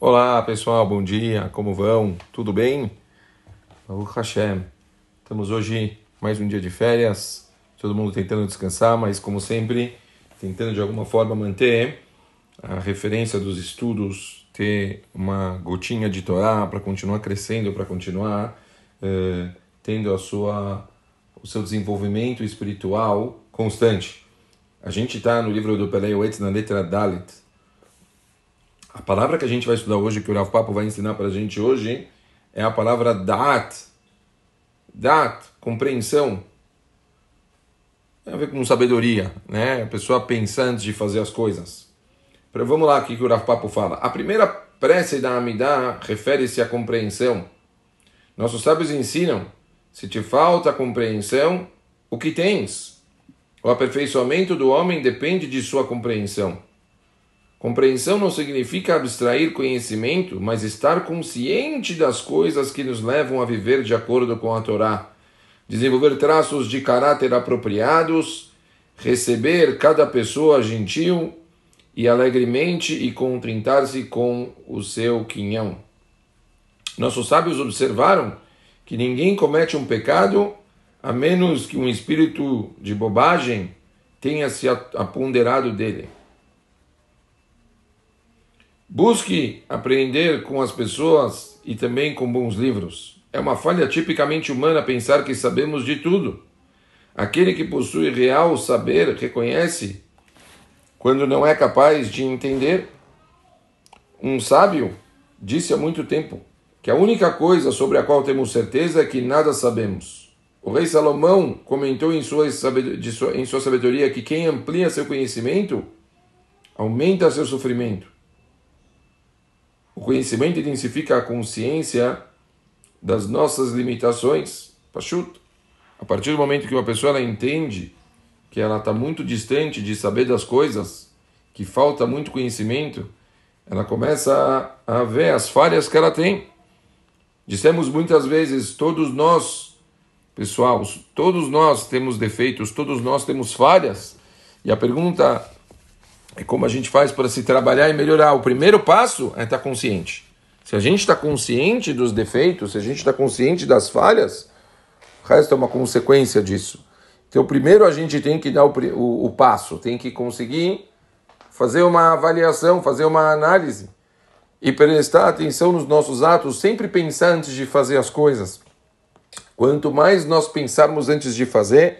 Olá pessoal, bom dia, como vão? Tudo bem? Baruch Hashem. Estamos hoje mais um dia de férias, todo mundo tentando descansar, mas como sempre, tentando de alguma forma manter a referência dos estudos, ter uma gotinha de Torá para continuar crescendo, para continuar eh, tendo a sua, o seu desenvolvimento espiritual constante. A gente está no livro do Pelei na letra Dalit, a palavra que a gente vai estudar hoje, que o Rav Papo vai ensinar para a gente hoje, é a palavra dat. Dat, compreensão. Tem a ver com sabedoria, né? A pessoa pensar antes de fazer as coisas. Vamos lá, o que o Rav Papo fala. A primeira prece da Amidá refere-se à compreensão. Nossos sábios ensinam, se te falta compreensão, o que tens? O aperfeiçoamento do homem depende de sua compreensão. Compreensão não significa abstrair conhecimento, mas estar consciente das coisas que nos levam a viver de acordo com a Torá, desenvolver traços de caráter apropriados, receber cada pessoa gentil e alegremente e contrintar-se com o seu quinhão. Nossos sábios observaram que ninguém comete um pecado a menos que um espírito de bobagem tenha se aponderado dele. Busque aprender com as pessoas e também com bons livros. É uma falha tipicamente humana pensar que sabemos de tudo. Aquele que possui real saber reconhece quando não é capaz de entender. Um sábio disse há muito tempo que a única coisa sobre a qual temos certeza é que nada sabemos. O rei Salomão comentou em sua, sabedoria que quem amplia seu conhecimento aumenta seu sofrimento. O conhecimento intensifica a consciência das nossas limitações. Pachuto. A partir do momento que uma pessoa ela entende que ela está muito distante de saber das coisas, que falta muito conhecimento, ela começa a, a ver as falhas que ela tem. Dissemos muitas vezes, todos nós, pessoal, todos nós temos defeitos, todos nós temos falhas. E a pergunta é como a gente faz para se trabalhar e melhorar. O primeiro passo é estar consciente. Se a gente está consciente dos defeitos, se a gente está consciente das falhas, o resto é uma consequência disso. Então, primeiro a gente tem que dar o, o, o passo, tem que conseguir fazer uma avaliação, fazer uma análise e prestar atenção nos nossos atos, sempre pensar antes de fazer as coisas. Quanto mais nós pensarmos antes de fazer,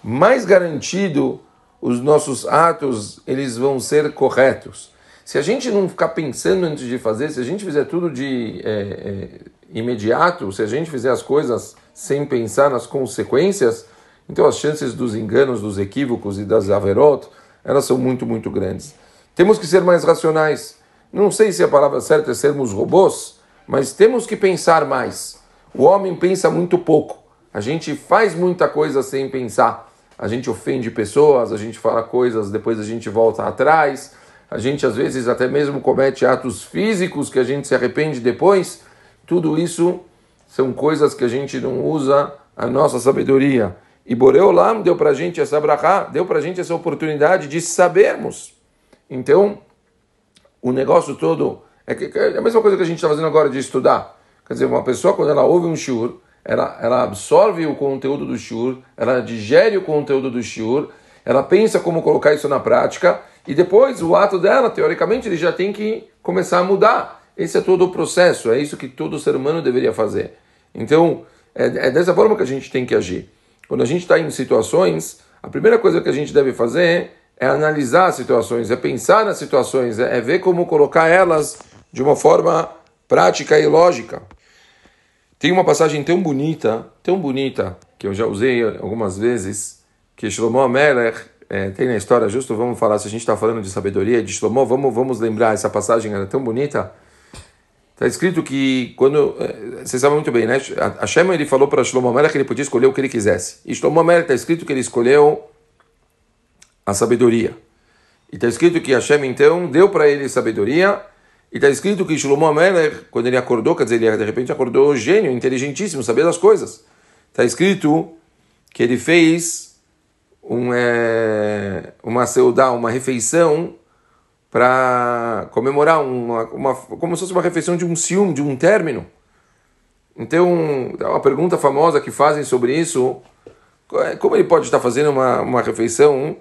mais garantido os nossos atos eles vão ser corretos. Se a gente não ficar pensando antes de fazer, se a gente fizer tudo de é, é, imediato, se a gente fizer as coisas sem pensar nas consequências, então as chances dos enganos, dos equívocos e das averot, elas são muito, muito grandes. Temos que ser mais racionais. Não sei se a palavra certa é sermos robôs, mas temos que pensar mais. O homem pensa muito pouco. A gente faz muita coisa sem pensar a gente ofende pessoas, a gente fala coisas, depois a gente volta atrás, a gente às vezes até mesmo comete atos físicos que a gente se arrepende depois. Tudo isso são coisas que a gente não usa a nossa sabedoria. E Boreolam deu para a gente essa brachá, deu para a gente essa oportunidade de sabermos. Então, o negócio todo é, que, é a mesma coisa que a gente está fazendo agora de estudar. Quer dizer, uma pessoa, quando ela ouve um shur, ela, ela absorve o conteúdo do shur, ela digere o conteúdo do shur, ela pensa como colocar isso na prática e depois o ato dela, teoricamente, ele já tem que começar a mudar. Esse é todo o processo, é isso que todo ser humano deveria fazer. Então, é, é dessa forma que a gente tem que agir. Quando a gente está em situações, a primeira coisa que a gente deve fazer é analisar as situações, é pensar nas situações, é, é ver como colocar elas de uma forma prática e lógica. Tem uma passagem tão bonita, tão bonita, que eu já usei algumas vezes, que Shlomo Amelech é, tem na história, justo vamos falar, se a gente está falando de sabedoria de Shlomo, vamos, vamos lembrar, essa passagem era tão bonita. Está escrito que quando, é, você sabe muito bem, né? A Shema ele falou para Shlomo Amelech que ele podia escolher o que ele quisesse. E Shlomo Amelech está escrito que ele escolheu a sabedoria. E está escrito que Hashem então deu para ele sabedoria e está escrito que Shlomo Amelech, quando ele acordou, quer dizer, ele de repente acordou gênio, inteligentíssimo, sabia das coisas. Está escrito que ele fez um, é, uma seudá, uma refeição para comemorar uma, uma, como se fosse uma refeição de um ciúme, de um término. Então, é uma pergunta famosa que fazem sobre isso. Como ele pode estar fazendo uma, uma refeição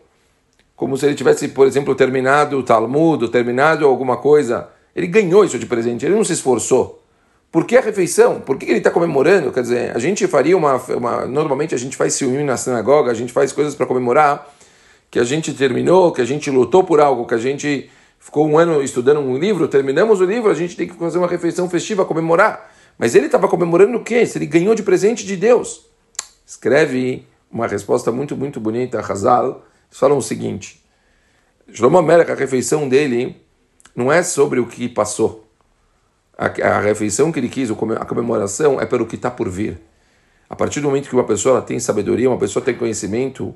como se ele tivesse, por exemplo, terminado o Talmud, terminado alguma coisa? Ele ganhou isso de presente, ele não se esforçou. Por que a refeição? Por que ele está comemorando? Quer dizer, a gente faria uma, uma. Normalmente a gente faz ciúme na sinagoga, a gente faz coisas para comemorar que a gente terminou, que a gente lutou por algo, que a gente ficou um ano estudando um livro, terminamos o livro, a gente tem que fazer uma refeição festiva, comemorar. Mas ele estava comemorando o quê? Se ele ganhou de presente de Deus. Escreve uma resposta muito, muito bonita, Hazal. Eles falam o seguinte: Shlomo Amelech, a refeição dele não é sobre o que passou a, a refeição que ele quis, a comemoração, é pelo que está por vir. A partir do momento que uma pessoa tem sabedoria, uma pessoa tem conhecimento,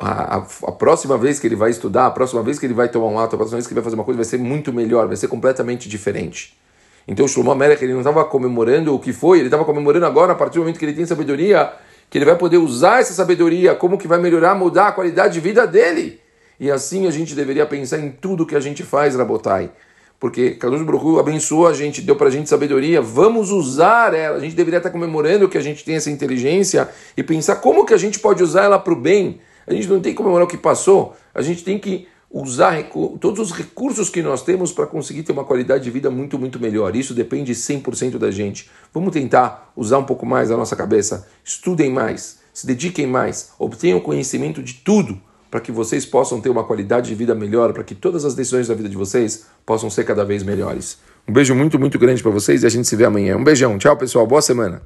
a, a, a, próxima vez que ele vai estudar, a próxima vez que ele vai tomar um ato, a próxima vez que ele vai fazer uma coisa, vai ser muito melhor, vai ser completamente diferente. Então o Shlomo Melech, ele não estava comemorando o que foi, ele estava comemorando agora, a partir do momento que ele tem sabedoria, que ele vai poder usar essa sabedoria, como que vai melhorar, mudar a qualidade de vida dele. E assim a gente deveria pensar em tudo que a gente faz, Rabotai porque Kadosh Baruch abençoou a gente, deu para a gente sabedoria, vamos usar ela. A gente deveria estar comemorando que a gente tem essa inteligência e pensar como que a gente pode usar ela para o bem. A gente não tem que comemorar o que passou, a gente tem que usar todos os recursos que nós temos para conseguir ter uma qualidade de vida muito, muito melhor. Isso depende 100% da gente. Vamos tentar usar um pouco mais a nossa cabeça. Estudem mais, se dediquem mais, obtenham conhecimento de tudo para que vocês possam ter uma qualidade de vida melhor, para que todas as decisões da vida de vocês possam ser cada vez melhores. Um beijo muito, muito grande para vocês e a gente se vê amanhã. Um beijão. Tchau, pessoal. Boa semana.